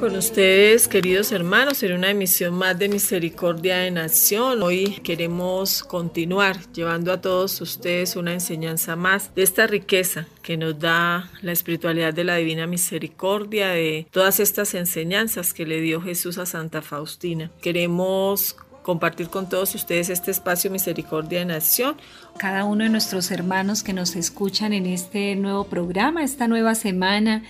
Con ustedes, queridos hermanos, en una emisión más de Misericordia en Acción. Hoy queremos continuar llevando a todos ustedes una enseñanza más de esta riqueza que nos da la espiritualidad de la Divina Misericordia, de todas estas enseñanzas que le dio Jesús a Santa Faustina. Queremos compartir con todos ustedes este espacio Misericordia en Acción. Cada uno de nuestros hermanos que nos escuchan en este nuevo programa, esta nueva semana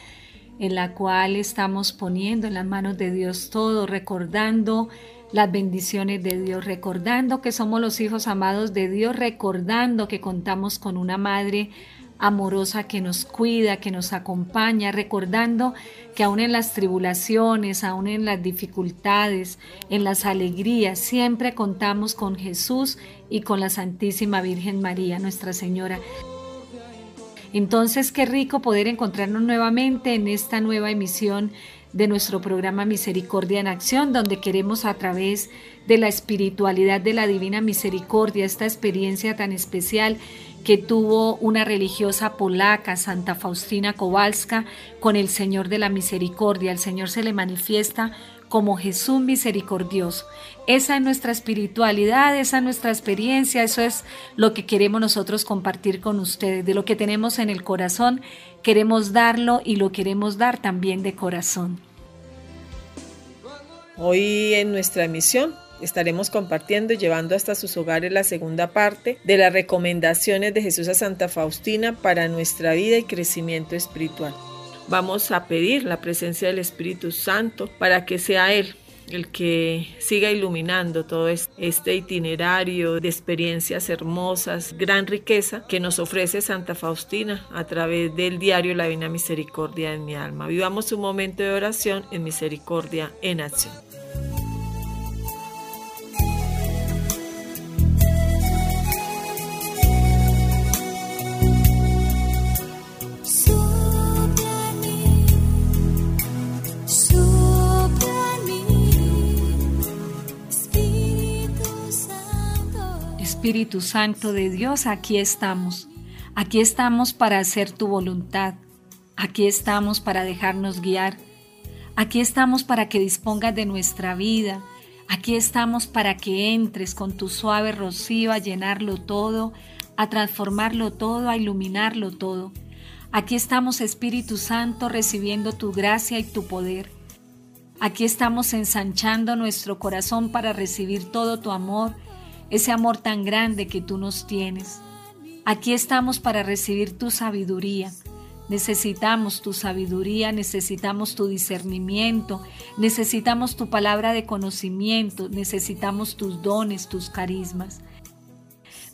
en la cual estamos poniendo en las manos de Dios todo, recordando las bendiciones de Dios, recordando que somos los hijos amados de Dios, recordando que contamos con una madre amorosa que nos cuida, que nos acompaña, recordando que aún en las tribulaciones, aún en las dificultades, en las alegrías, siempre contamos con Jesús y con la Santísima Virgen María, Nuestra Señora. Entonces, qué rico poder encontrarnos nuevamente en esta nueva emisión de nuestro programa Misericordia en Acción, donde queremos a través de la espiritualidad de la Divina Misericordia, esta experiencia tan especial que tuvo una religiosa polaca, Santa Faustina Kowalska, con el Señor de la Misericordia. El Señor se le manifiesta como Jesús misericordioso. Esa es nuestra espiritualidad, esa es nuestra experiencia, eso es lo que queremos nosotros compartir con ustedes, de lo que tenemos en el corazón, queremos darlo y lo queremos dar también de corazón. Hoy en nuestra emisión estaremos compartiendo y llevando hasta sus hogares la segunda parte de las recomendaciones de Jesús a Santa Faustina para nuestra vida y crecimiento espiritual. Vamos a pedir la presencia del Espíritu Santo para que sea Él el que siga iluminando todo este itinerario de experiencias hermosas, gran riqueza que nos ofrece Santa Faustina a través del diario La Divina Misericordia en mi alma. Vivamos un momento de oración en misericordia en acción. Espíritu Santo de Dios, aquí estamos. Aquí estamos para hacer tu voluntad. Aquí estamos para dejarnos guiar. Aquí estamos para que dispongas de nuestra vida. Aquí estamos para que entres con tu suave rocío a llenarlo todo, a transformarlo todo, a iluminarlo todo. Aquí estamos, Espíritu Santo, recibiendo tu gracia y tu poder. Aquí estamos ensanchando nuestro corazón para recibir todo tu amor ese amor tan grande que tú nos tienes. Aquí estamos para recibir tu sabiduría. Necesitamos tu sabiduría, necesitamos tu discernimiento, necesitamos tu palabra de conocimiento, necesitamos tus dones, tus carismas.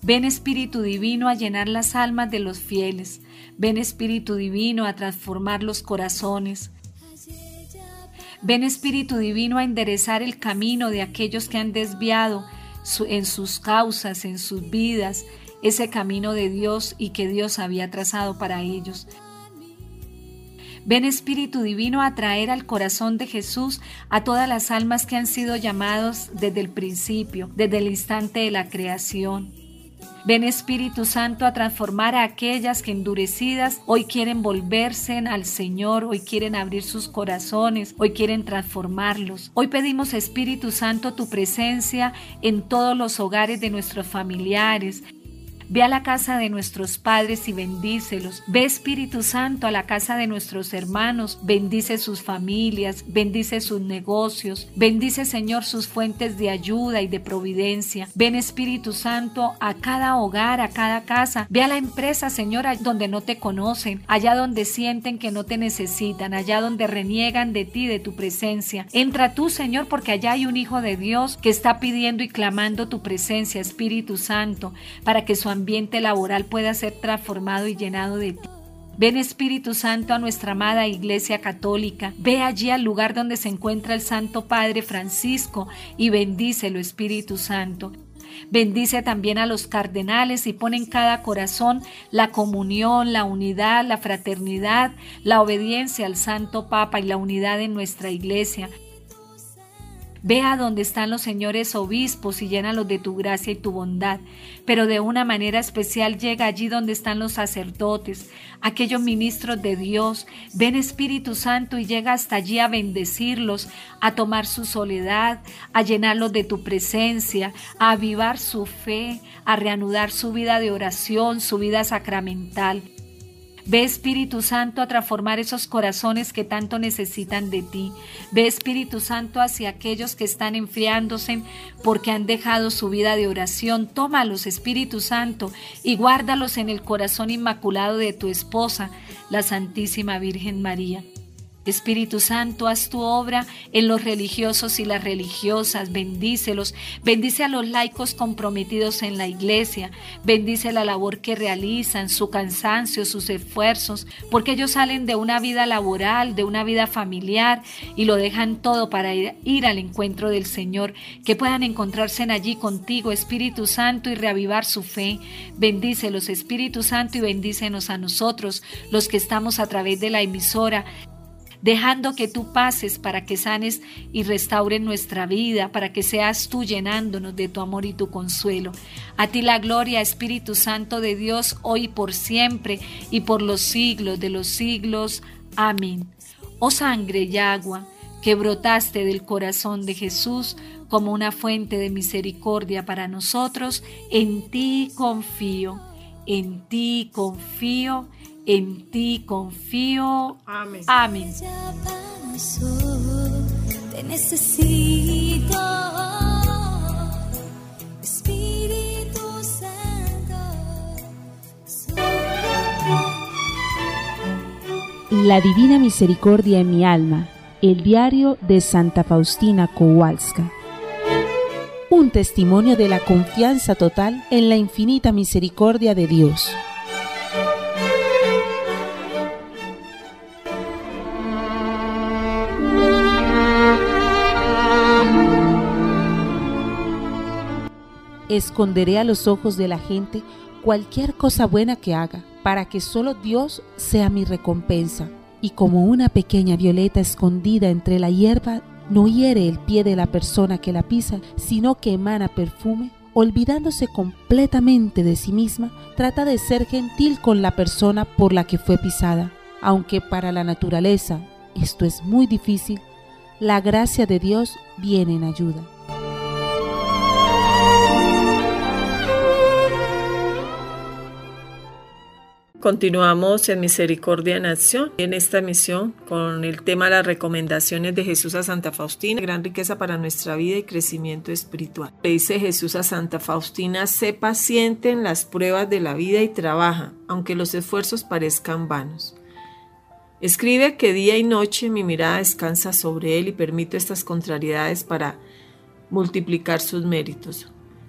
Ven Espíritu Divino a llenar las almas de los fieles. Ven Espíritu Divino a transformar los corazones. Ven Espíritu Divino a enderezar el camino de aquellos que han desviado en sus causas, en sus vidas, ese camino de Dios y que Dios había trazado para ellos. Ven Espíritu Divino a traer al corazón de Jesús a todas las almas que han sido llamados desde el principio, desde el instante de la creación. Ven Espíritu Santo a transformar a aquellas que endurecidas hoy quieren volverse al Señor, hoy quieren abrir sus corazones, hoy quieren transformarlos. Hoy pedimos Espíritu Santo tu presencia en todos los hogares de nuestros familiares, Ve a la casa de nuestros padres y bendícelos. Ve Espíritu Santo a la casa de nuestros hermanos. Bendice sus familias, bendice sus negocios. Bendice Señor sus fuentes de ayuda y de providencia. Ven Espíritu Santo a cada hogar, a cada casa. Ve a la empresa, Señor, donde no te conocen, allá donde sienten que no te necesitan, allá donde reniegan de ti, de tu presencia. Entra tú, Señor, porque allá hay un Hijo de Dios que está pidiendo y clamando tu presencia, Espíritu Santo, para que su ambiente laboral pueda ser transformado y llenado de ti. Ven Espíritu Santo a nuestra amada Iglesia Católica. Ve allí al lugar donde se encuentra el Santo Padre Francisco y bendícelo Espíritu Santo. Bendice también a los cardenales y pone en cada corazón la comunión, la unidad, la fraternidad, la obediencia al Santo Papa y la unidad en nuestra iglesia. Ve a donde están los señores obispos y llénalos de tu gracia y tu bondad. Pero de una manera especial llega allí donde están los sacerdotes, aquellos ministros de Dios. Ven Espíritu Santo y llega hasta allí a bendecirlos, a tomar su soledad, a llenarlos de tu presencia, a avivar su fe, a reanudar su vida de oración, su vida sacramental. Ve Espíritu Santo a transformar esos corazones que tanto necesitan de ti. Ve Espíritu Santo hacia aquellos que están enfriándose porque han dejado su vida de oración. Tómalos, Espíritu Santo, y guárdalos en el corazón inmaculado de tu esposa, la Santísima Virgen María. Espíritu Santo, haz tu obra en los religiosos y las religiosas, bendícelos, bendice a los laicos comprometidos en la iglesia, bendice la labor que realizan, su cansancio, sus esfuerzos, porque ellos salen de una vida laboral, de una vida familiar y lo dejan todo para ir, al encuentro del Señor, que puedan encontrarse allí contigo, Espíritu Santo, y reavivar su fe. Bendícelos, Espíritu Santo, y bendícenos a nosotros, los que estamos a través de la emisora dejando que tú pases para que sanes y restauren nuestra vida, para que seas tú llenándonos de tu amor y tu consuelo. A ti la gloria, Espíritu Santo de Dios, hoy y por siempre y por los siglos de los siglos. Amén. Oh sangre y agua que brotaste del corazón de Jesús como una fuente de misericordia para nosotros, en ti confío, en ti confío en ti confío. Amén. Amén. Te necesito. Espíritu Santo. La Divina Misericordia en mi alma. El diario de Santa Faustina Kowalska. Un testimonio de la confianza total en la infinita misericordia de Dios. Esconderé a los ojos de la gente cualquier cosa buena que haga, para que solo Dios sea mi recompensa. Y como una pequeña violeta escondida entre la hierba no hiere el pie de la persona que la pisa, sino que emana perfume, olvidándose completamente de sí misma, trata de ser gentil con la persona por la que fue pisada. Aunque para la naturaleza esto es muy difícil, la gracia de Dios viene en ayuda. Continuamos en Misericordia en Acción, en esta misión con el tema las recomendaciones de Jesús a Santa Faustina, gran riqueza para nuestra vida y crecimiento espiritual. Le dice Jesús a Santa Faustina, sé paciente en las pruebas de la vida y trabaja, aunque los esfuerzos parezcan vanos. Escribe que día y noche mi mirada descansa sobre él y permito estas contrariedades para multiplicar sus méritos.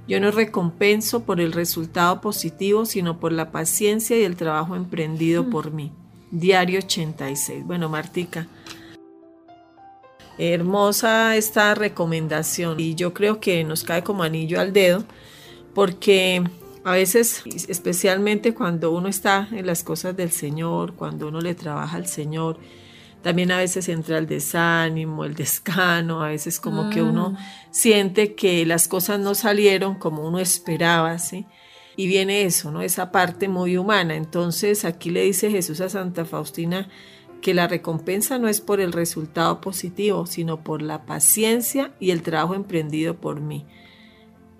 Yo no recompenso por el resultado positivo, sino por la paciencia y el trabajo emprendido por mí. Diario 86. Bueno, Martica, hermosa esta recomendación y yo creo que nos cae como anillo al dedo porque a veces, especialmente cuando uno está en las cosas del Señor, cuando uno le trabaja al Señor, también a veces entra el desánimo, el descano, a veces como que uno ah. siente que las cosas no salieron como uno esperaba, ¿sí? Y viene eso, ¿no? Esa parte muy humana. Entonces aquí le dice Jesús a Santa Faustina que la recompensa no es por el resultado positivo, sino por la paciencia y el trabajo emprendido por mí.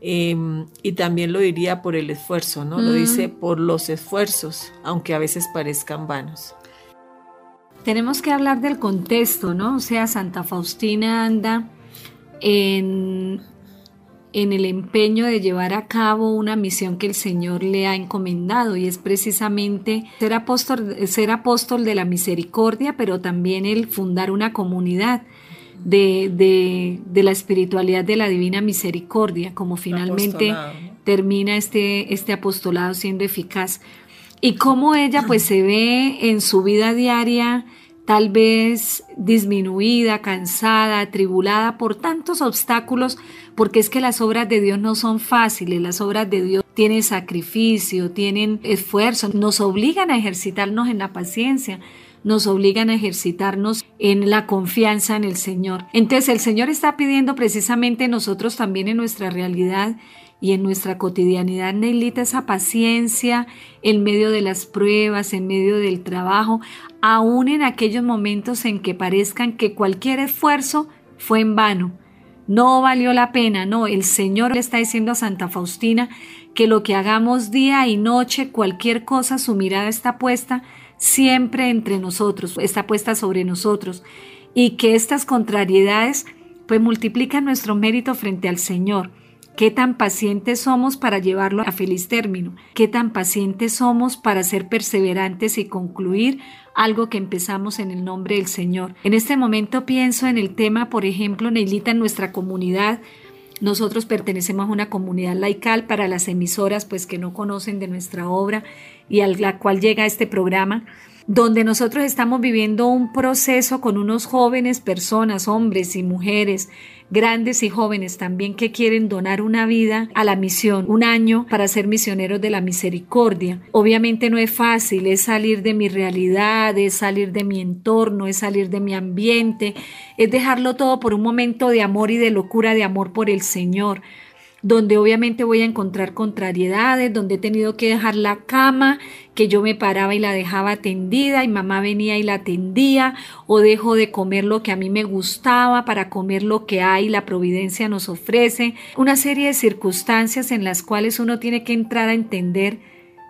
Em, y también lo diría por el esfuerzo, ¿no? Lo dice mm. por los esfuerzos, aunque a veces parezcan vanos tenemos que hablar del contexto, ¿no? O sea, Santa Faustina anda en, en el empeño de llevar a cabo una misión que el Señor le ha encomendado y es precisamente ser apóstol, ser apóstol de la misericordia, pero también el fundar una comunidad. De, de, la espiritualidad de la divina misericordia, como finalmente termina este, este apostolado siendo eficaz. Y cómo ella pues se ve en su vida diaria tal vez disminuida, cansada, atribulada por tantos obstáculos, porque es que las obras de Dios no son fáciles, las obras de Dios tienen sacrificio, tienen esfuerzo, nos obligan a ejercitarnos en la paciencia, nos obligan a ejercitarnos en la confianza en el Señor. Entonces el Señor está pidiendo precisamente nosotros también en nuestra realidad y en nuestra cotidianidad, Neilita, esa paciencia en medio de las pruebas, en medio del trabajo, aún en aquellos momentos en que parezcan que cualquier esfuerzo fue en vano. No valió la pena, no, el Señor le está diciendo a Santa Faustina que lo que hagamos día y noche, cualquier cosa, su mirada está puesta siempre entre nosotros, está puesta sobre nosotros, y que estas contrariedades pues multiplican nuestro mérito frente al Señor. ¿Qué tan pacientes somos para llevarlo a feliz término? ¿Qué tan pacientes somos para ser perseverantes y concluir algo que empezamos en el nombre del Señor? En este momento pienso en el tema, por ejemplo, Neilita, en nuestra comunidad. Nosotros pertenecemos a una comunidad laical para las emisoras, pues que no conocen de nuestra obra y a la cual llega este programa donde nosotros estamos viviendo un proceso con unos jóvenes personas, hombres y mujeres, grandes y jóvenes también que quieren donar una vida a la misión, un año para ser misioneros de la misericordia. Obviamente no es fácil, es salir de mi realidad, es salir de mi entorno, es salir de mi ambiente, es dejarlo todo por un momento de amor y de locura de amor por el Señor donde obviamente voy a encontrar contrariedades, donde he tenido que dejar la cama, que yo me paraba y la dejaba tendida y mamá venía y la tendía, o dejo de comer lo que a mí me gustaba para comer lo que hay, la providencia nos ofrece, una serie de circunstancias en las cuales uno tiene que entrar a entender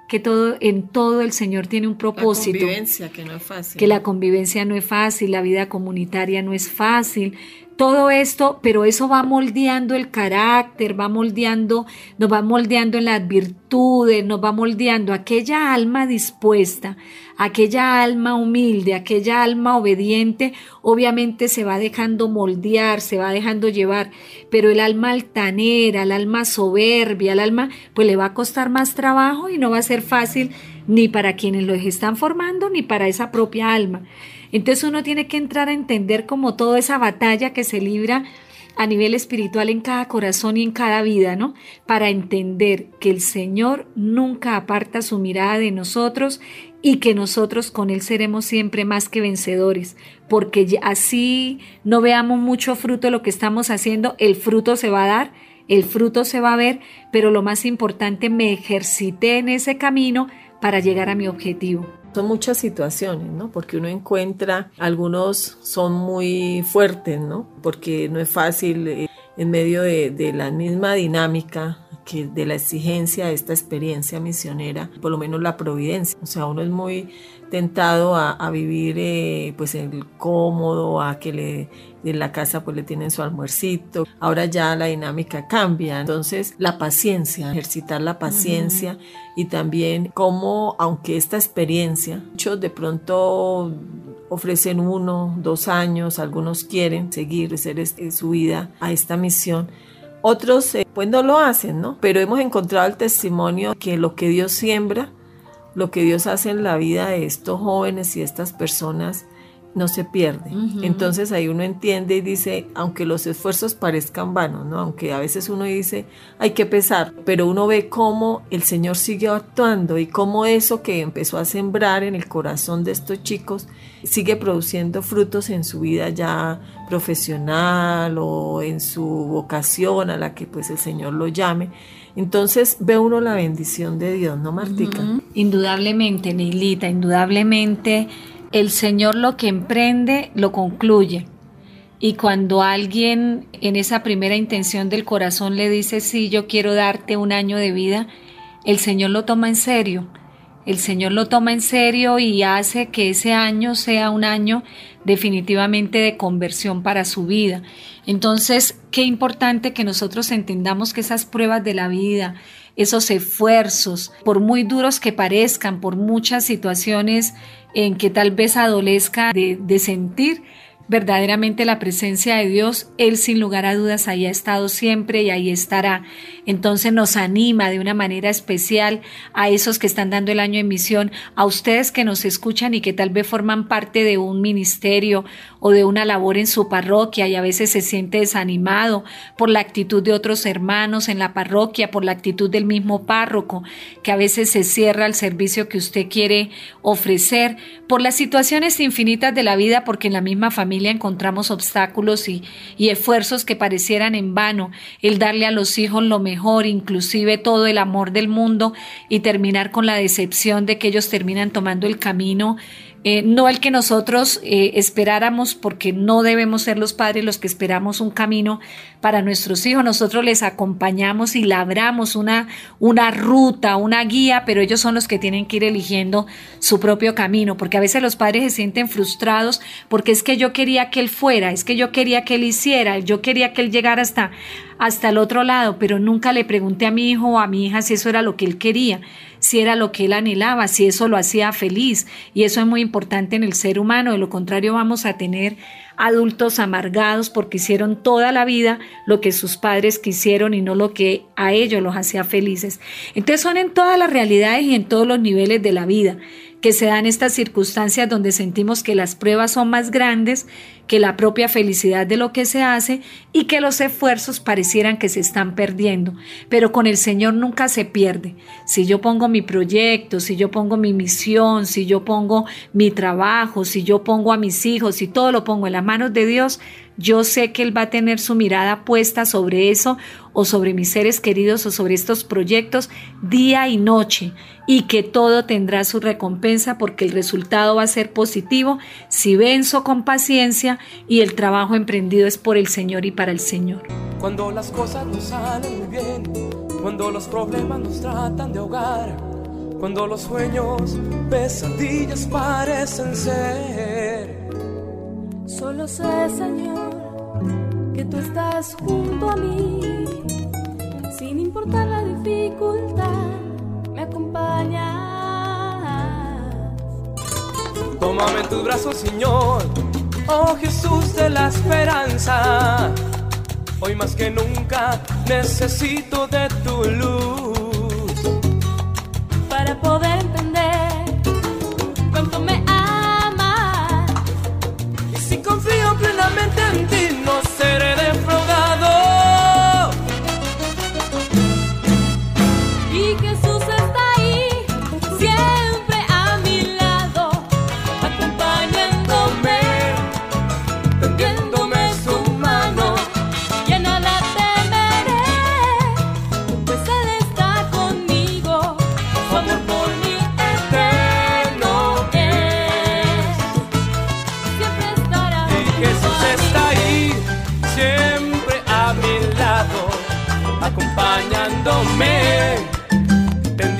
que todo en todo el Señor tiene un propósito. La convivencia que no es fácil. Que la convivencia no es fácil, la vida comunitaria no es fácil, todo esto, pero eso va moldeando el carácter, va moldeando, nos va moldeando en las virtudes, nos va moldeando aquella alma dispuesta, aquella alma humilde, aquella alma obediente, obviamente se va dejando moldear, se va dejando llevar, pero el alma altanera, el alma soberbia, el alma, pues le va a costar más trabajo y no va a ser fácil ni para quienes los están formando, ni para esa propia alma. Entonces uno tiene que entrar a entender como toda esa batalla que se libra a nivel espiritual en cada corazón y en cada vida, ¿no? Para entender que el Señor nunca aparta su mirada de nosotros y que nosotros con Él seremos siempre más que vencedores, porque así no veamos mucho fruto lo que estamos haciendo, el fruto se va a dar, el fruto se va a ver, pero lo más importante, me ejercité en ese camino para llegar a mi objetivo. Son muchas situaciones, ¿no? Porque uno encuentra, algunos son muy fuertes, ¿no? Porque no es fácil eh, en medio de, de la misma dinámica que de la exigencia de esta experiencia misionera, por lo menos la providencia. O sea, uno es muy tentado a, vivir eh, pues el cómodo, a que le en la casa pues le tienen su almuercito. Ahora ya la dinámica cambia. Entonces la paciencia, ejercitar la paciencia y también como aunque esta experiencia, muchos de pronto ofrecen uno, dos años, algunos quieren seguir, hacer su vida a esta misión. Otros eh, pues no lo hacen, ¿no? Pero hemos encontrado el testimonio que lo que Dios siembra, lo que Dios hace en la vida de estos jóvenes y estas personas no se pierde. Entonces ahí uno entiende y dice, aunque los esfuerzos parezcan vanos, ¿no? Aunque a veces uno dice, hay que pesar, pero uno ve cómo el Señor sigue actuando y cómo eso que empezó a sembrar en el corazón de estos chicos sigue produciendo frutos en su vida ya profesional o en su vocación a la que pues el Señor lo llame. Entonces ve uno la bendición de Dios, ¿no, Martica? Indudablemente, Nilita, indudablemente el Señor lo que emprende lo concluye. Y cuando alguien en esa primera intención del corazón le dice, sí, yo quiero darte un año de vida, el Señor lo toma en serio. El Señor lo toma en serio y hace que ese año sea un año definitivamente de conversión para su vida. Entonces, qué importante que nosotros entendamos que esas pruebas de la vida, esos esfuerzos, por muy duros que parezcan, por muchas situaciones en que tal vez adolezca de, sentir, verdaderamente la presencia de Dios, Él sin lugar a dudas ahí ha estado siempre y ahí estará. Entonces nos anima de una manera especial a esos que están dando el año de misión, a ustedes que nos escuchan y que tal vez forman parte de un ministerio o de una labor en su parroquia y a veces se siente desanimado por la actitud de otros hermanos en la parroquia, por la actitud del mismo párroco, que a veces se cierra el servicio que usted quiere ofrecer, por las situaciones infinitas de la vida, porque en la misma familia encontramos obstáculos y, y esfuerzos que parecieran en vano, el darle a los hijos lo mejor, inclusive todo el amor del mundo y terminar con la decepción de que ellos terminan tomando el camino eh, no el que nosotros eh, esperáramos, porque no debemos ser los padres los que esperamos un camino para nuestros hijos. Nosotros les acompañamos y labramos una, una ruta, una guía, pero ellos son los que tienen que ir eligiendo su propio camino, porque a veces los padres se sienten frustrados porque es que yo quería que él fuera, es que yo quería que él hiciera, yo quería que él llegara hasta, hasta el otro lado, pero nunca le pregunté a mi hijo o a mi hija si eso era lo que él quería si era lo que él anhelaba, si eso lo hacía feliz. Y eso es muy importante en el ser humano, de lo contrario vamos a tener adultos amargados porque hicieron toda la vida lo que sus padres quisieron y no lo que a ellos los hacía felices. Entonces son en todas las realidades y en todos los niveles de la vida que se dan estas circunstancias donde sentimos que las pruebas son más grandes que la propia felicidad de lo que se hace y que los esfuerzos parecieran que se están perdiendo. Pero con el Señor nunca se pierde. Si yo pongo mi proyecto, si yo pongo mi misión, si yo pongo mi trabajo, si yo pongo a mis hijos, si todo lo pongo en las manos de Dios, yo sé que Él va a tener su mirada puesta sobre eso o sobre mis seres queridos o sobre estos proyectos día y noche y que todo tendrá su recompensa porque el resultado va a ser positivo si venzo con paciencia y el trabajo emprendido es por el Señor y para el Señor. Cuando las cosas no salen muy bien, cuando los problemas nos tratan de ahogar, cuando los sueños pesadillas parecen ser. Solo sé, Señor, que tú estás junto a mí, sin importar la dificultad, me acompañas. Tómame en tus brazos, Señor oh Jesús de la esperanza. Hoy más que nunca necesito de tu luz para poder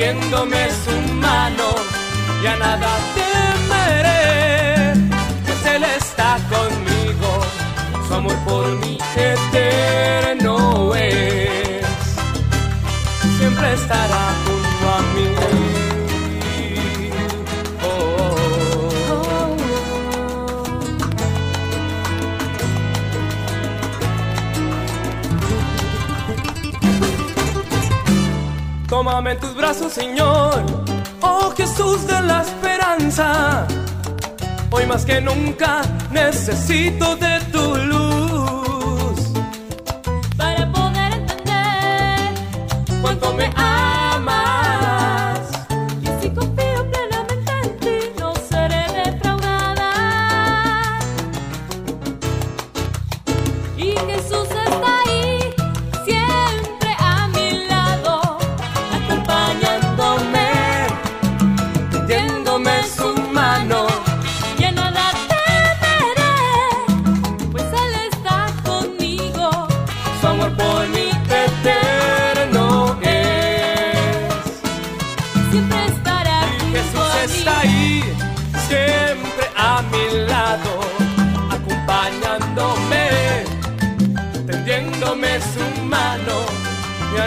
tendiéndome su mano, ya nada temeré, pues Él está conmigo, su amor por mí eterno es, siempre estará En tus brazos, Señor, oh Jesús de la esperanza. Hoy más que nunca necesito de tu luz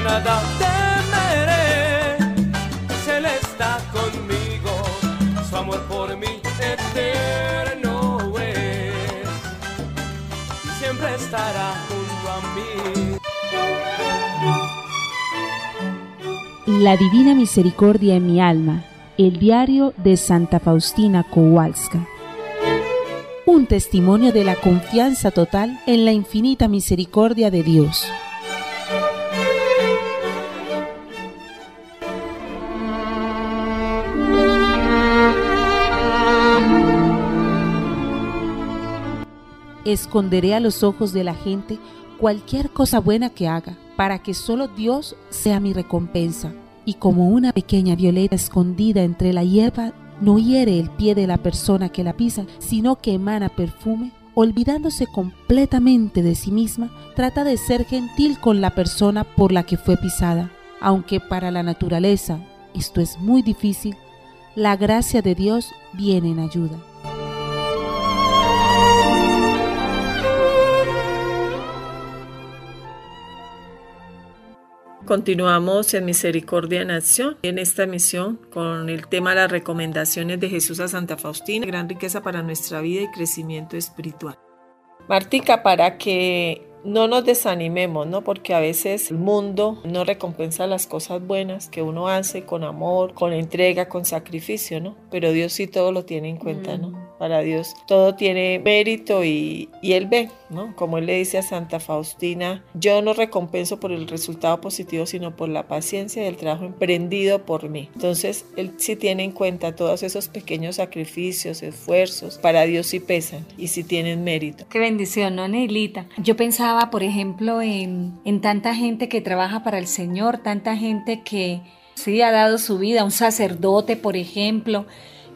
nada temeré, pues conmigo, su amor por mí eterno es. estará junto a mí. La Divina Misericordia en mi alma, el diario de Santa Faustina Kowalska. Un testimonio de la confianza total en la infinita misericordia de Dios. Esconderé a los ojos de la gente cualquier cosa buena que haga, para que solo Dios sea mi recompensa. Y como una pequeña violeta escondida entre la hierba, no hiere el pie de la persona que la pisa, sino que emana perfume, olvidándose completamente de sí misma, trata de ser gentil con la persona por la que fue pisada. Aunque para la naturaleza esto es muy difícil, la gracia de Dios viene en ayuda. Continuamos en Misericordia en Acción, en esta misión con el tema las recomendaciones de Jesús a Santa Faustina, gran riqueza para nuestra vida y crecimiento espiritual. Martica, para que no nos desanimemos, ¿no? Porque a veces el mundo no recompensa las cosas buenas que uno hace con amor, con entrega, con sacrificio, ¿no? Pero Dios sí todo lo tiene en cuenta, ¿no? Para Dios todo tiene mérito y, y Él ve, ¿no? Como Él le dice a Santa Faustina, yo no recompenso por el resultado positivo, sino por la paciencia y el trabajo emprendido por mí. Entonces, Él sí tiene en cuenta todos esos pequeños sacrificios, esfuerzos, para Dios sí pesan y sí tienen mérito. Qué bendición, ¿no, Neilita? Yo pensaba por ejemplo, en, en, tanta gente que trabaja para el Señor, tanta gente que sí ha dado su vida, un sacerdote, por ejemplo,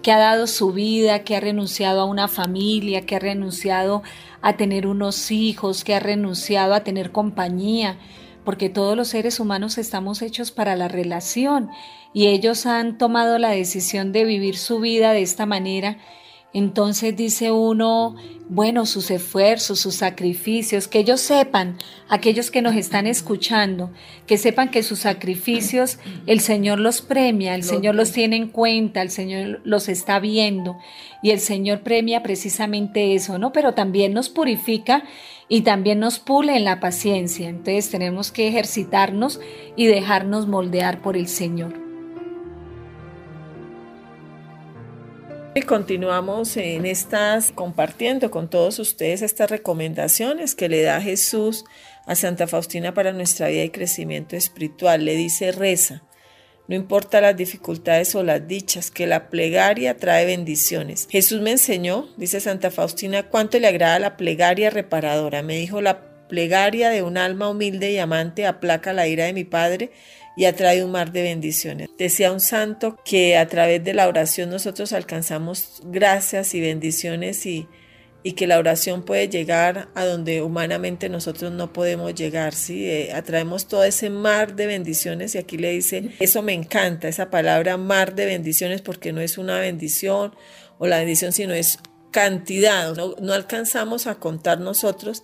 que ha dado su vida, que ha renunciado a una familia, que ha renunciado a tener unos hijos, que ha renunciado a tener compañía, porque todos los seres humanos estamos hechos para la relación y ellos han tomado la decisión de vivir su vida de esta manera entonces dice uno, bueno, sus esfuerzos, sus sacrificios, que ellos sepan, aquellos que nos están escuchando, que sepan que sus sacrificios el Señor los premia, el Señor los tiene en cuenta, el Señor los está viendo y el Señor premia precisamente eso, ¿no? Pero también nos purifica y también nos pule en la paciencia. Entonces tenemos que ejercitarnos y dejarnos moldear por el Señor. Y continuamos en estas compartiendo con todos ustedes estas recomendaciones que le da Jesús a Santa Faustina para nuestra vida y crecimiento espiritual. Le dice reza, no importa las dificultades o las dichas, que la plegaria trae bendiciones. Jesús me enseñó, dice Santa Faustina, cuánto le agrada la plegaria reparadora. Me dijo, la plegaria de un alma humilde y amante aplaca la ira de mi Padre y atrae un mar de bendiciones. Decía un santo que a través de la oración nosotros alcanzamos gracias y bendiciones y, y que la oración puede llegar a donde humanamente nosotros no podemos llegar, ¿sí? Eh, atraemos todo ese mar de bendiciones y aquí le dice, eso me encanta, esa palabra mar de bendiciones porque no es una bendición o la bendición, sino es cantidad, no, no alcanzamos a contar nosotros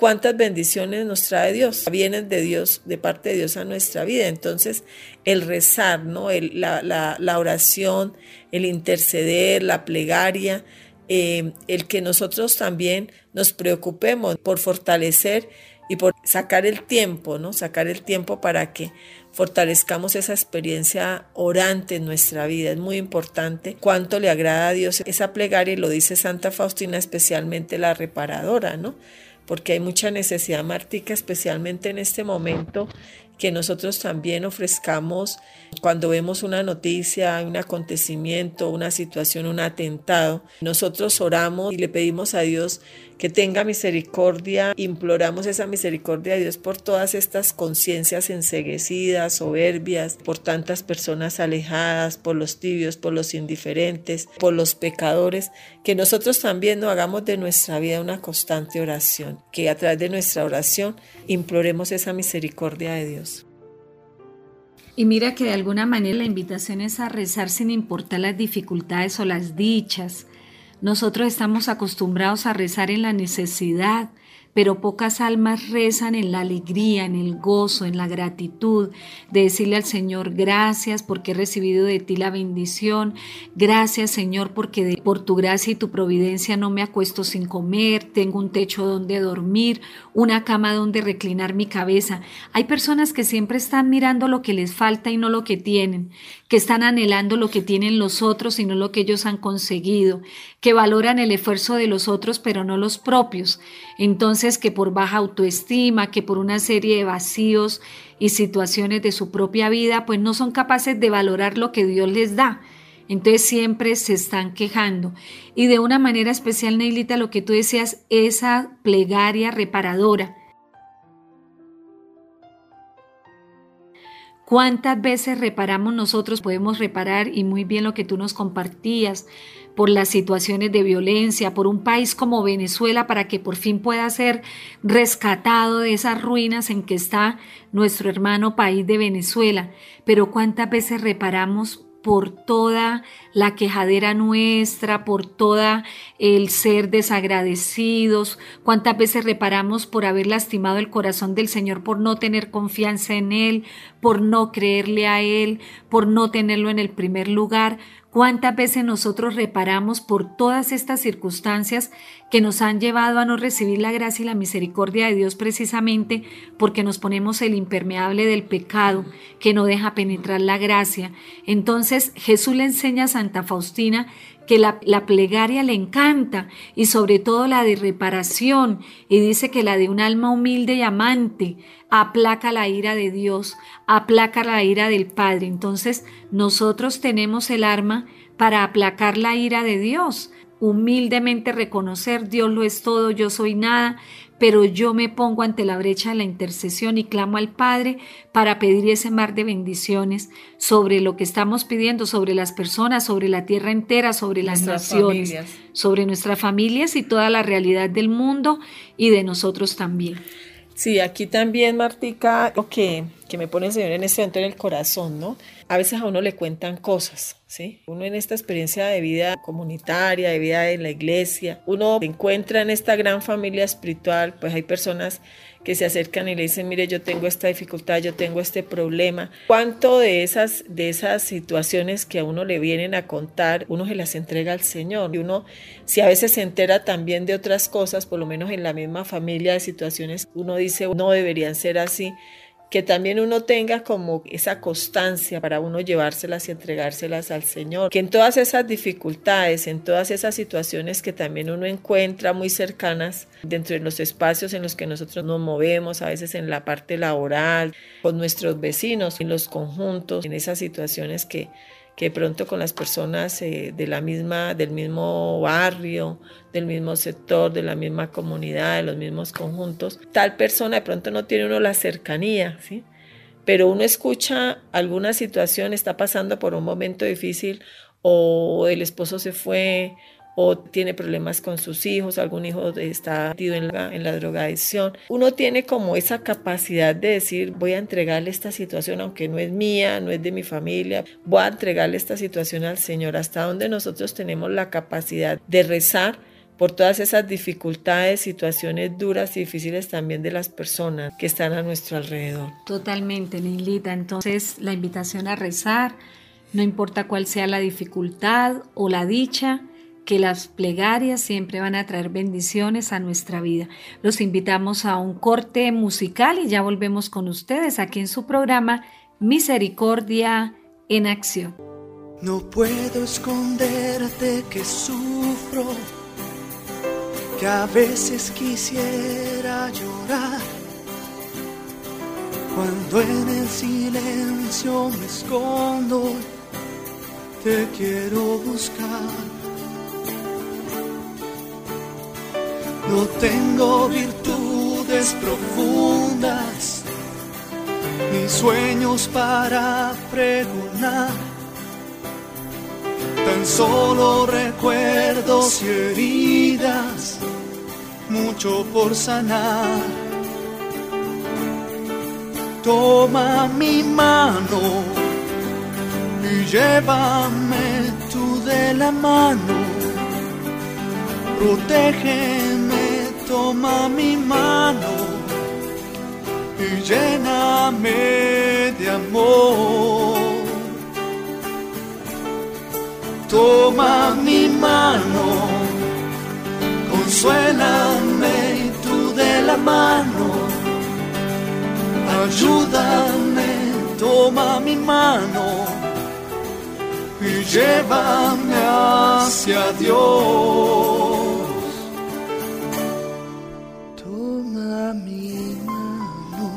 cuántas bendiciones nos trae Dios, vienen de Dios, de parte de Dios a nuestra vida. Entonces, el rezar, ¿no? La, oración, el interceder, la plegaria, eh, el que nosotros también nos preocupemos por fortalecer y por sacar el tiempo, ¿no? Sacar el tiempo para que fortalezcamos esa experiencia orante en nuestra vida. Es muy importante cuánto le agrada a Dios esa plegaria y lo dice Santa Faustina, especialmente la reparadora, ¿no? Porque hay mucha necesidad, Martica, especialmente en este momento, que nosotros también ofrezcamos cuando vemos una noticia, un acontecimiento, una situación, un atentado. Nosotros oramos y le pedimos a Dios que tenga misericordia, imploramos esa misericordia de Dios por todas estas conciencias enseguecidas, soberbias, por tantas personas alejadas, por los tibios, por los indiferentes, por los pecadores, que nosotros también no hagamos de nuestra vida una constante oración, que a través de nuestra oración imploremos esa misericordia de Dios. Y mira que de alguna manera la invitación es a rezar sin importar las dificultades o las dichas, nosotros estamos acostumbrados a rezar en la necesidad, pero pocas almas rezan en la alegría, en el gozo, en la gratitud, de decirle al Señor gracias porque he recibido de ti la bendición, gracias Señor porque por tu gracia y tu providencia no me acuesto sin comer, tengo un techo donde dormir, una cama donde reclinar mi cabeza. Hay personas que siempre están mirando lo que les falta y no lo que tienen, que están anhelando lo que tienen los otros y no lo que ellos han conseguido, que valoran el esfuerzo de los otros pero no los propios. Entonces que por baja autoestima, que por una serie de vacíos y situaciones de su propia vida, pues no son capaces de valorar lo que Dios les da. Entonces siempre se están quejando. Y de una manera especial, Neilita, lo que tú decías, esa plegaria reparadora. ¿Cuántas veces reparamos nosotros? Podemos reparar y muy bien lo que tú nos compartías por las situaciones de violencia, por un país como Venezuela para que por fin pueda ser rescatado de esas ruinas en que está nuestro hermano país de Venezuela. Pero ¿cuántas veces reparamos por toda la quejadera nuestra, por toda el ser desagradecidos, cuántas veces reparamos por haber lastimado el corazón del Señor, por no tener confianza en Él, por no creerle a Él, por no tenerlo en el primer lugar, cuántas veces nosotros reparamos por todas estas circunstancias que nos han llevado a no recibir la gracia y la misericordia de Dios precisamente porque nos ponemos el impermeable del pecado que no deja penetrar la gracia. Entonces Jesús le enseña a Santa Faustina que la, la, plegaria le encanta y sobre todo la de reparación y dice que la de un alma humilde y amante aplaca la ira de Dios, aplaca la ira del Padre. Entonces nosotros tenemos el arma para aplacar la ira de Dios, humildemente reconocer Dios lo es todo, yo soy nada, pero yo me pongo ante la brecha de la intercesión y clamo al Padre para pedir ese mar de bendiciones sobre lo que estamos pidiendo, sobre las personas, sobre la tierra entera, sobre las Nuestras naciones, familias. sobre nuestras familias y toda la realidad del mundo y de nosotros también. Sí, aquí también, Martica, lo que, que me pone el Señor en este momento en el corazón, ¿no? A veces a uno le cuentan cosas, ¿sí? Uno en esta experiencia de vida comunitaria, de vida en la iglesia, uno se encuentra en esta gran familia espiritual, pues hay personas que se acercan y le dicen, mire, yo tengo esta dificultad, yo tengo este problema. ¿Cuánto de esas, de esas situaciones que a uno le vienen a contar, uno se las entrega al Señor? Y uno, si a veces se entera también de otras cosas, por lo menos en la misma familia de situaciones, uno dice, no deberían ser así que también uno tenga como esa constancia para uno llevárselas y entregárselas al Señor. Que en todas esas dificultades, en todas esas situaciones que también uno encuentra muy cercanas dentro de los espacios en los que nosotros nos movemos, a veces en la parte laboral, con nuestros vecinos, en los conjuntos, en esas situaciones que que pronto con las personas eh, de la misma, del mismo barrio, del mismo sector, de la misma comunidad, de los mismos conjuntos, tal persona de pronto no tiene uno la cercanía, ¿sí? Pero uno escucha alguna situación, está pasando por un momento difícil o el esposo se fue o tiene problemas con sus hijos, algún hijo está metido en la, en la drogadicción. Uno tiene como esa capacidad de decir, voy a entregarle esta situación, aunque no es mía, no es de mi familia, voy a entregarle esta situación al Señor, hasta donde nosotros tenemos la capacidad de rezar por todas esas dificultades, situaciones duras y difíciles también de las personas que están a nuestro alrededor. Totalmente, Neilita. Entonces, la invitación a rezar, no importa cuál sea la dificultad o la dicha, que las plegarias siempre van a traer bendiciones a nuestra vida. Los invitamos a un corte musical y ya volvemos con ustedes aquí en su programa Misericordia en Acción. No puedo esconderte que sufro, que a veces quisiera llorar. Cuando en el silencio me escondo, te quiero buscar. No tengo virtudes profundas, ni sueños para pregonar. Tan solo recuerdos y heridas, mucho por sanar. Toma mi mano y llévame tú de la mano protégeme, toma mi mano y lléname de amor. Toma mi mano, consuélame tú de la mano, ayúdame, toma mi mano y llévame hacia Dios. Mi mano,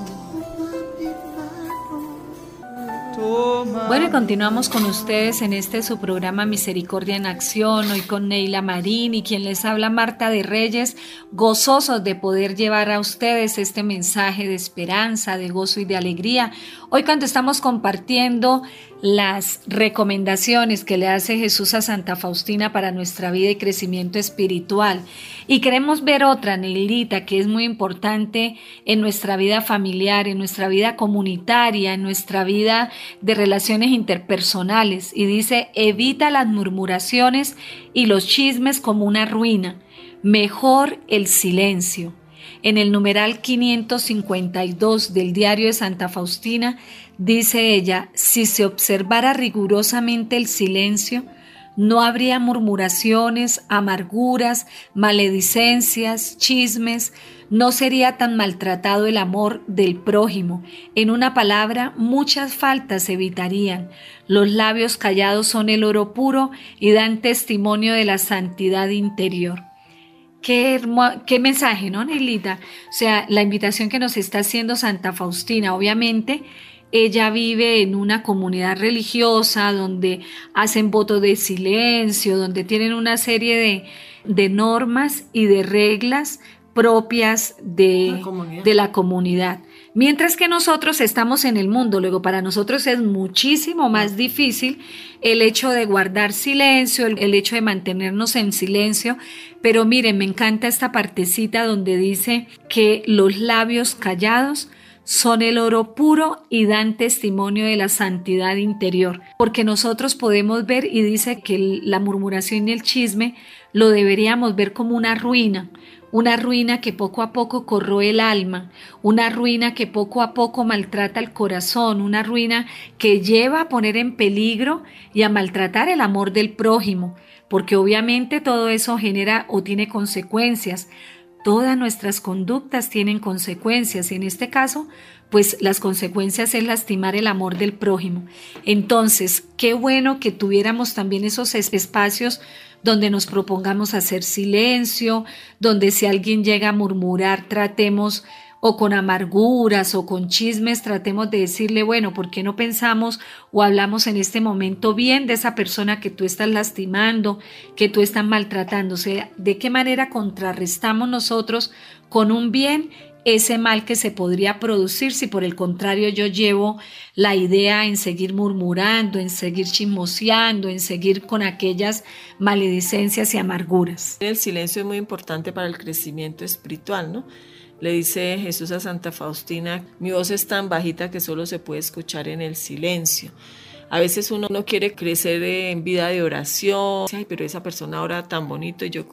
Bueno, continuamos con ustedes en este su programa Misericordia en Acción, hoy con Neila Marín y quien les habla Marta de Reyes, gozosos de poder llevar a ustedes este mensaje de esperanza, de gozo y de alegría. Hoy cuando estamos compartiendo las recomendaciones que le hace Jesús a Santa Faustina para nuestra vida y crecimiento espiritual. Y queremos ver otra, Neilita, que es muy importante en nuestra vida familiar, en nuestra vida comunitaria, en nuestra vida de relaciones interpersonales. Y dice, evita las murmuraciones y los chismes como una ruina. Mejor el silencio. En el numeral 552 del diario de Santa Faustina, dice ella, si se observara rigurosamente el silencio, no habría murmuraciones, amarguras, maledicencias, chismes, no sería tan maltratado el amor del prójimo. En una palabra, muchas faltas evitarían. Los labios callados son el oro puro y dan testimonio de la santidad interior. Qué, qué mensaje, ¿no, Neilita? O sea, la invitación que nos está haciendo Santa Faustina, obviamente, ella vive en una comunidad religiosa donde hacen voto de silencio, donde tienen una serie de, de normas y de reglas propias de La comunidad. de la comunidad. Mientras que nosotros estamos en el mundo, luego para nosotros es muchísimo más difícil el hecho de guardar silencio, el, hecho de mantenernos en silencio. Pero miren, me encanta esta partecita donde dice que los labios callados son el oro puro y dan testimonio de la santidad interior, porque nosotros podemos ver y dice que la murmuración y el chisme lo deberíamos ver como una ruina, una ruina que poco a poco corroe el alma, una ruina que poco a poco maltrata el corazón, una ruina que lleva a poner en peligro y a maltratar el amor del prójimo, porque obviamente todo eso genera o tiene consecuencias. Todas nuestras conductas tienen consecuencias y en este caso, pues las consecuencias es lastimar el amor del prójimo. Entonces, qué bueno que tuviéramos también esos es- espacios donde nos propongamos hacer silencio, donde si alguien llega a murmurar, tratemos o con amarguras o con chismes, tratemos de decirle, bueno, ¿por qué no pensamos o hablamos en este momento bien de esa persona que tú estás lastimando, que tú estás maltratando? O sea, ¿de qué manera contrarrestamos nosotros con un bien ese mal que se podría producir si por el contrario yo llevo la idea en seguir murmurando, en seguir chismoseando, en seguir con aquellas maledicencias y amarguras? El silencio es muy importante para el crecimiento espiritual, ¿no? Le dice Jesús a Santa Faustina, mi voz es tan bajita que solo se puede escuchar en el silencio. A veces uno no quiere crecer en vida de oración, pero esa persona ora tan bonito, yo,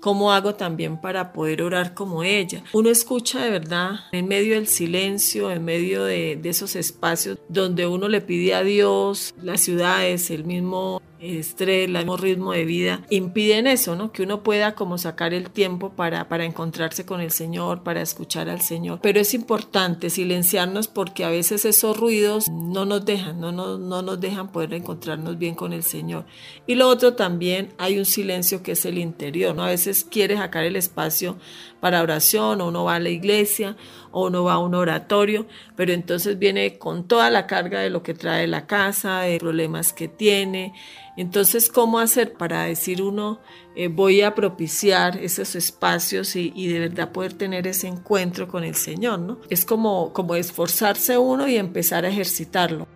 ¿cómo hago también para poder orar como ella? Uno escucha de verdad en medio del silencio, en medio de, de esos espacios donde uno le pide a Dios, las ciudades, el mismo estrés, el mismo ritmo de vida, impiden eso, ¿no? Que uno pueda como sacar el tiempo para, para encontrarse con el Señor, para escuchar al Señor. Pero es importante silenciarnos porque a veces esos ruidos no nos dejan, no nos, no nos dejan poder encontrarnos bien con el Señor. Y lo otro también, hay un silencio que es el interior, ¿no? A veces quiere sacar el espacio para oración, o uno va a la iglesia, o uno va a un oratorio, pero entonces viene con toda la carga de lo que trae la casa, de problemas que tiene. Entonces, ¿cómo hacer para decir uno, eh, voy a propiciar esos espacios y, y, de verdad poder tener ese encuentro con el Señor, ¿no? Es como, como esforzarse uno y empezar a ejercitarlo.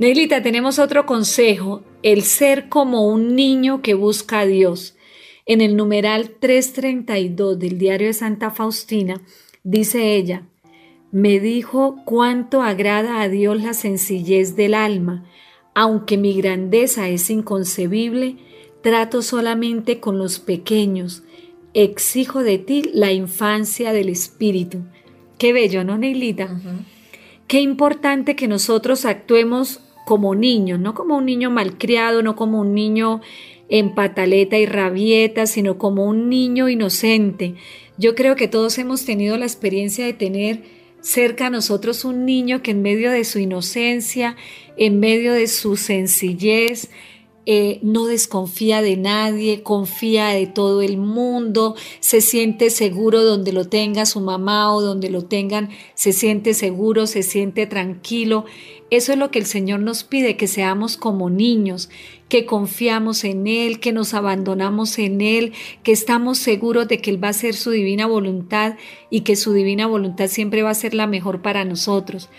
Neilita, tenemos otro consejo, el ser como un niño que busca a Dios. En el numeral 332 del diario de Santa Faustina, dice ella, me dijo cuánto agrada a Dios la sencillez del alma, aunque mi grandeza es inconcebible, trato solamente con los pequeños, exijo de ti la infancia del Espíritu. Qué bello, ¿no, Neilita? Qué importante que nosotros actuemos como niños, no como un niño malcriado, no como un niño en pataleta y rabieta, sino como un niño inocente. Yo creo que todos hemos tenido la experiencia de tener cerca a nosotros un niño que en medio de su inocencia, en medio de su sencillez, eh, no desconfía de nadie, confía de todo el mundo, se siente seguro donde lo tenga su mamá o donde lo tengan, se siente seguro, se siente tranquilo. Eso es lo que el Señor nos pide, que seamos como niños, que confiamos en Él, que nos abandonamos en Él, que estamos seguros de que Él va a hacer su divina voluntad y que su divina voluntad siempre va a ser la mejor para nosotros.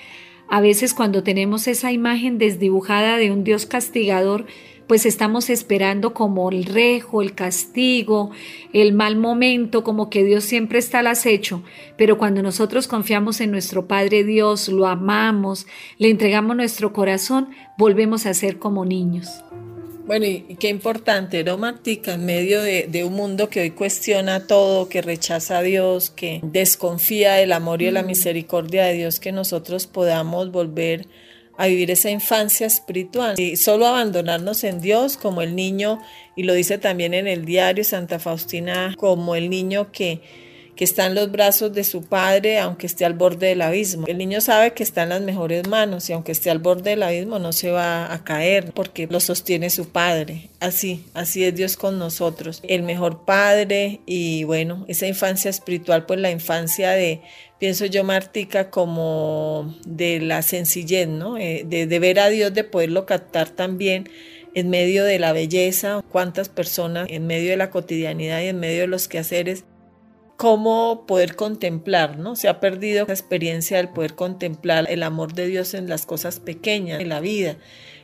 A veces cuando tenemos esa imagen desdibujada de un Dios castigador, pues estamos esperando como el rejo, el castigo, el mal momento, como que Dios siempre está al acecho. Pero cuando nosotros confiamos en nuestro Padre Dios, lo amamos, le entregamos nuestro corazón, volvemos a ser como niños. Bueno, y, qué importante, ¿no, Martica? En medio de, de, un mundo que hoy cuestiona todo, que rechaza a Dios, que desconfía del amor y de la misericordia de Dios, que nosotros podamos volver a vivir esa infancia espiritual y solo abandonarnos en Dios como el niño, y lo dice también en el diario Santa Faustina, como el niño que que está en los brazos de su padre aunque esté al borde del abismo. El niño sabe que está en las mejores manos y aunque esté al borde del abismo no se va a caer porque lo sostiene su padre. Así, así es Dios con nosotros. El mejor padre y bueno, esa infancia espiritual, pues la infancia de, pienso yo, Martica, como de la sencillez, ¿no? Eh, de, ver a Dios, de poderlo captar también en medio de la belleza, cuántas personas en medio de la cotidianidad y en medio de los quehaceres cómo poder contemplar, ¿no? Se ha perdido la experiencia del poder contemplar el amor de Dios en las cosas pequeñas, en la vida,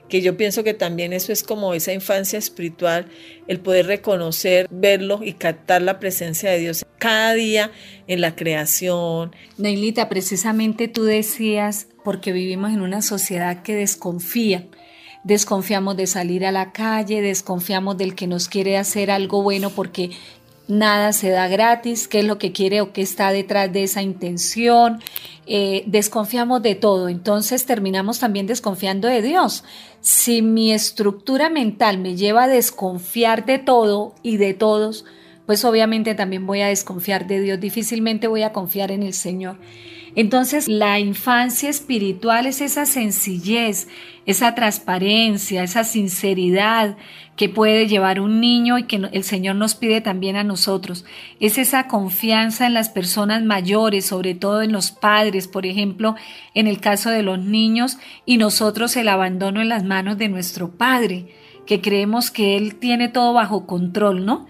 que yo pienso que también eso es como esa infancia espiritual, el poder reconocer, verlo y captar la presencia de Dios cada día en la creación. Neilita, precisamente tú decías, porque vivimos en una sociedad que desconfía, desconfiamos de salir a la calle, desconfiamos del que nos quiere hacer algo bueno porque nada se da gratis, qué es lo que quiere o qué está detrás de esa intención. Eh, desconfiamos de todo, entonces terminamos también desconfiando de Dios. Si mi estructura mental me lleva a desconfiar de todo y de todos, pues obviamente también voy a desconfiar de Dios, difícilmente voy a confiar en el Señor. Entonces, la infancia espiritual es esa sencillez, esa transparencia, esa sinceridad que puede llevar un niño y que el Señor nos pide también a nosotros. Es esa confianza en las personas mayores, sobre todo en los padres, por ejemplo, en el caso de los niños, y nosotros el abandono en las manos de nuestro Padre, que creemos que Él tiene todo bajo control, ¿no?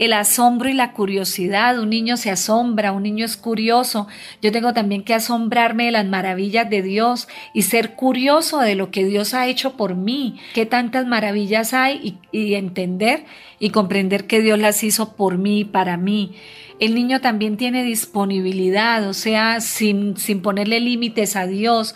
El asombro y la curiosidad. Un niño se asombra, un niño es curioso. Yo tengo también que asombrarme de las maravillas de Dios y ser curioso de lo que Dios ha hecho por mí, qué tantas maravillas hay y, entender y comprender que Dios las hizo por mí y para mí. El niño también tiene disponibilidad, o sea, sin, sin ponerle límites a Dios,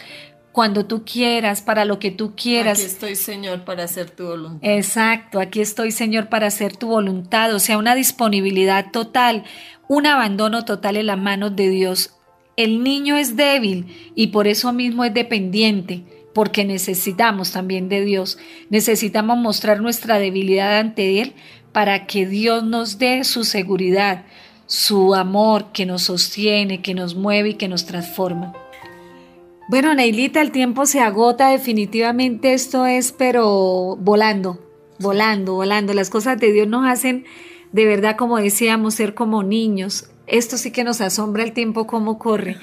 cuando tú quieras, para lo que tú quieras. Aquí estoy, Señor, para hacer tu voluntad. Exacto, aquí estoy, Señor, para hacer tu voluntad. O sea, una disponibilidad total, un abandono total en las manos de Dios. El niño es débil y por eso mismo es dependiente, porque necesitamos también de Dios. Necesitamos mostrar nuestra debilidad ante Él para que Dios nos dé su seguridad, su amor que nos sostiene, que nos mueve y que nos transforma. Bueno, Neilita, el tiempo se agota definitivamente, esto es, pero volando, volando, volando. Las cosas de Dios nos hacen, de verdad, como decíamos, ser como niños. Esto sí que nos asombra el tiempo cómo corre.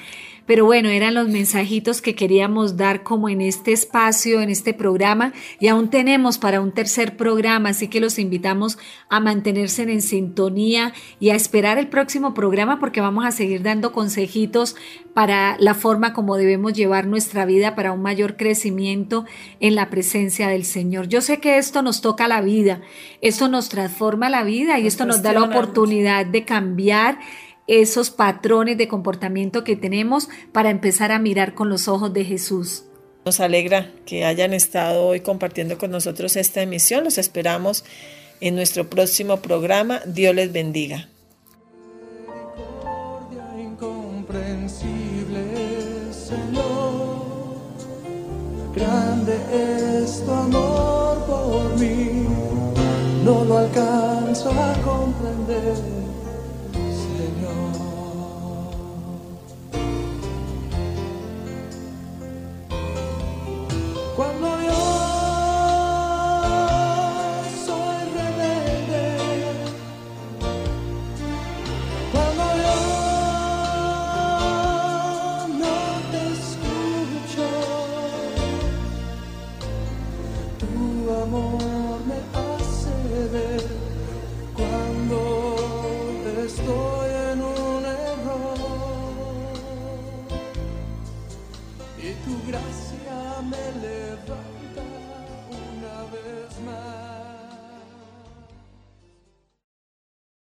Pero bueno, eran los mensajitos que queríamos dar como en este espacio, en este programa, y aún tenemos para un tercer programa, así que los invitamos a mantenerse en sintonía y a esperar el próximo programa porque vamos a seguir dando consejitos para la forma como debemos llevar nuestra vida para un mayor crecimiento en la presencia del Señor. Yo sé que esto nos toca la vida, esto nos transforma la vida y esto nos da la oportunidad de cambiar esos patrones de comportamiento que tenemos para empezar a mirar con los ojos de Jesús. Nos alegra que hayan estado hoy compartiendo con nosotros esta emisión. Los esperamos en nuestro próximo programa. Dios les bendiga. Grande es tu amor por mí, no lo alcanzo a comprender.